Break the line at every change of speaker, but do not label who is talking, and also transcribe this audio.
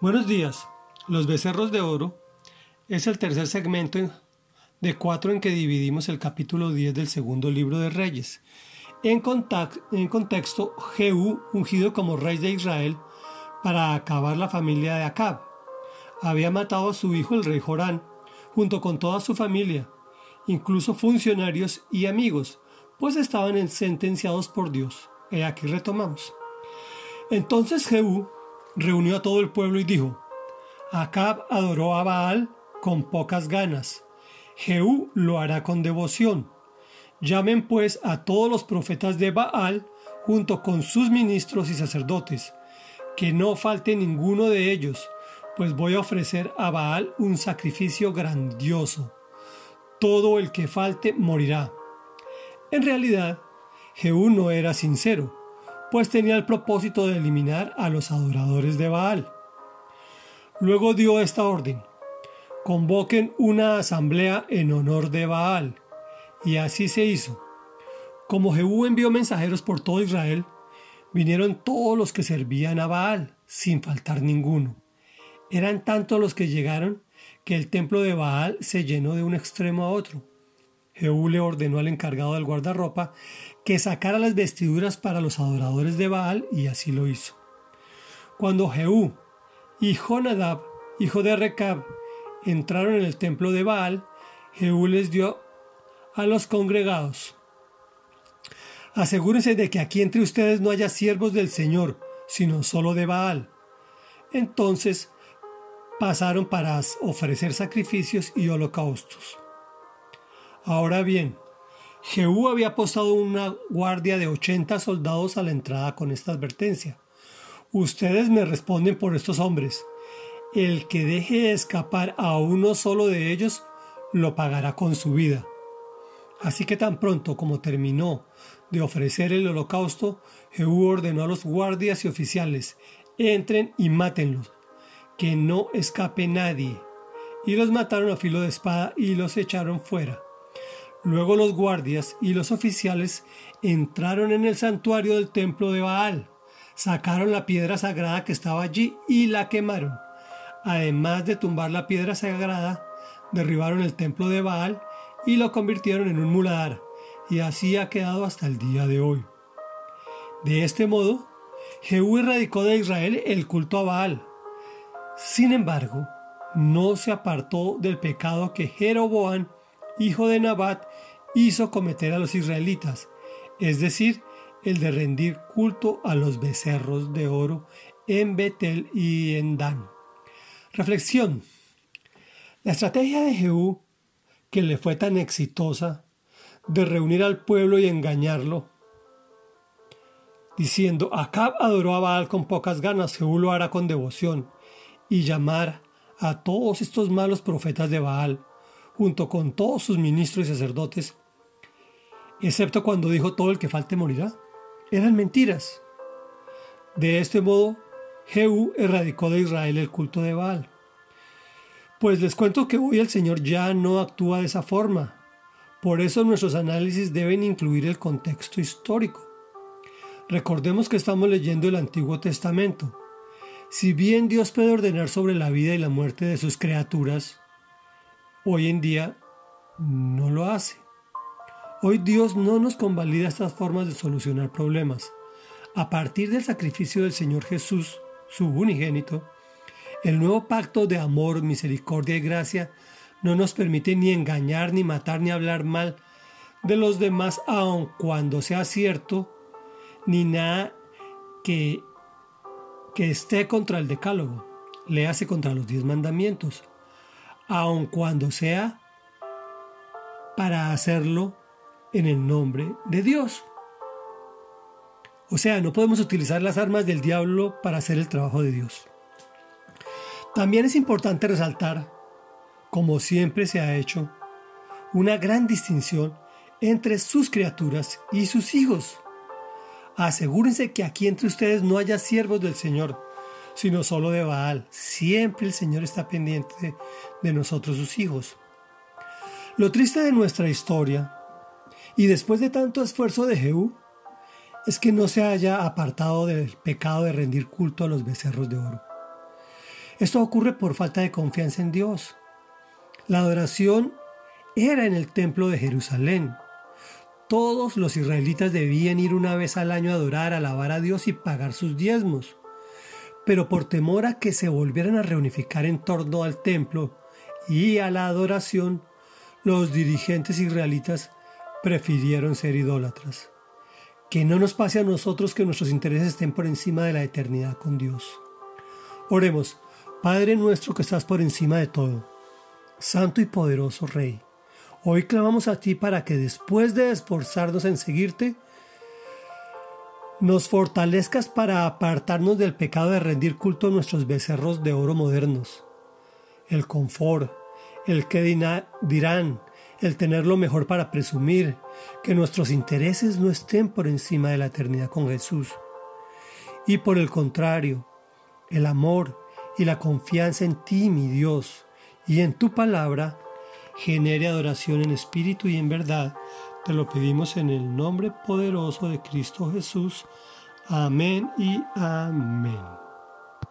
Buenos días. Los becerros de oro es el tercer segmento de cuatro en que dividimos el capítulo 10 del segundo libro de Reyes. En, en contexto, Jehú, ungido como rey de Israel, para acabar la familia de Acab. Había matado a su hijo el rey Jorán, junto con toda su familia, incluso funcionarios y amigos, pues estaban sentenciados por Dios. Y aquí retomamos. Entonces Jehú reunió a todo el pueblo y dijo, Acab adoró a Baal con pocas ganas. Jehú lo hará con devoción. Llamen pues a todos los profetas de Baal junto con sus ministros y sacerdotes, que no falte ninguno de ellos, pues voy a ofrecer a Baal un sacrificio grandioso. Todo el que falte morirá. En realidad, Jehú no era sincero, pues tenía el propósito de eliminar a los adoradores de Baal. Luego dio esta orden, convoquen una asamblea en honor de Baal, y así se hizo. Como Jehú envió mensajeros por todo Israel, vinieron todos los que servían a Baal, sin faltar ninguno. Eran tantos los que llegaron que el templo de Baal se llenó de un extremo a otro. Jehú le ordenó al encargado del guardarropa que sacara las vestiduras para los adoradores de Baal y así lo hizo. Cuando Jehú y Jonadab, hijo de Recab, entraron en el templo de Baal, Jehú les dio a los congregados. Asegúrense de que aquí entre ustedes no haya siervos del Señor, sino solo de Baal. Entonces pasaron para ofrecer sacrificios y holocaustos. Ahora bien, Jehú había postado una guardia de 80 soldados a la entrada con esta advertencia. Ustedes me responden por estos hombres. El que deje escapar a uno solo de ellos, lo pagará con su vida. Así que tan pronto como terminó de ofrecer el holocausto, Jehú ordenó a los guardias y oficiales, entren y mátenlos, que no escape nadie. Y los mataron a filo de espada y los echaron fuera. Luego los guardias y los oficiales entraron en el santuario del templo de Baal, sacaron la piedra sagrada que estaba allí y la quemaron. Además de tumbar la piedra sagrada, derribaron el templo de Baal y lo convirtieron en un muladar, y así ha quedado hasta el día de hoy. De este modo, Jehú erradicó de Israel el culto a Baal. Sin embargo, no se apartó del pecado que Jeroboam hijo de Nabat, hizo cometer a los israelitas, es decir, el de rendir culto a los becerros de oro en Betel y en Dan. Reflexión. La estrategia de Jehú, que le fue tan exitosa, de reunir al pueblo y engañarlo, diciendo, Acab adoró a Baal con pocas ganas, Jehú lo hará con devoción, y llamar a todos estos malos profetas de Baal, junto con todos sus ministros y sacerdotes, excepto cuando dijo todo el que falte morirá. Eran mentiras. De este modo, Jehú erradicó de Israel el culto de Baal. Pues les cuento que hoy el Señor ya no actúa de esa forma. Por eso nuestros análisis deben incluir el contexto histórico. Recordemos que estamos leyendo el Antiguo Testamento. Si bien Dios puede ordenar sobre la vida y la muerte de sus criaturas, hoy en día no lo hace. Hoy Dios no nos convalida estas formas de solucionar problemas. A partir del sacrificio del Señor Jesús, su unigénito, el nuevo pacto de amor, misericordia y gracia no nos permite ni engañar, ni matar, ni hablar mal de los demás, aun cuando sea cierto, ni nada que, que esté contra el decálogo, le hace contra los diez mandamientos aun cuando sea para hacerlo en el nombre de Dios. O sea, no podemos utilizar las armas del diablo para hacer el trabajo de Dios. También es importante resaltar, como siempre se ha hecho, una gran distinción entre sus criaturas y sus hijos. Asegúrense que aquí entre ustedes no haya siervos del Señor, sino solo de Baal. Siempre el Señor está pendiente de nosotros sus hijos. Lo triste de nuestra historia, y después de tanto esfuerzo de Jehú, es que no se haya apartado del pecado de rendir culto a los becerros de oro. Esto ocurre por falta de confianza en Dios. La adoración era en el templo de Jerusalén. Todos los israelitas debían ir una vez al año a adorar, alabar a Dios y pagar sus diezmos. Pero por temor a que se volvieran a reunificar en torno al templo y a la adoración, los dirigentes israelitas prefirieron ser idólatras. Que no nos pase a nosotros que nuestros intereses estén por encima de la eternidad con Dios. Oremos, Padre nuestro que estás por encima de todo, Santo y poderoso Rey, hoy clamamos a ti para que después de esforzarnos en seguirte, nos fortalezcas para apartarnos del pecado de rendir culto a nuestros becerros de oro modernos. El confort, el que dirán, el tener lo mejor para presumir, que nuestros intereses no estén por encima de la eternidad con Jesús. Y por el contrario, el amor y la confianza en ti, mi Dios, y en tu palabra, genere adoración en espíritu y en verdad. Te lo pedimos en el nombre poderoso de Cristo Jesús. Amén y amén.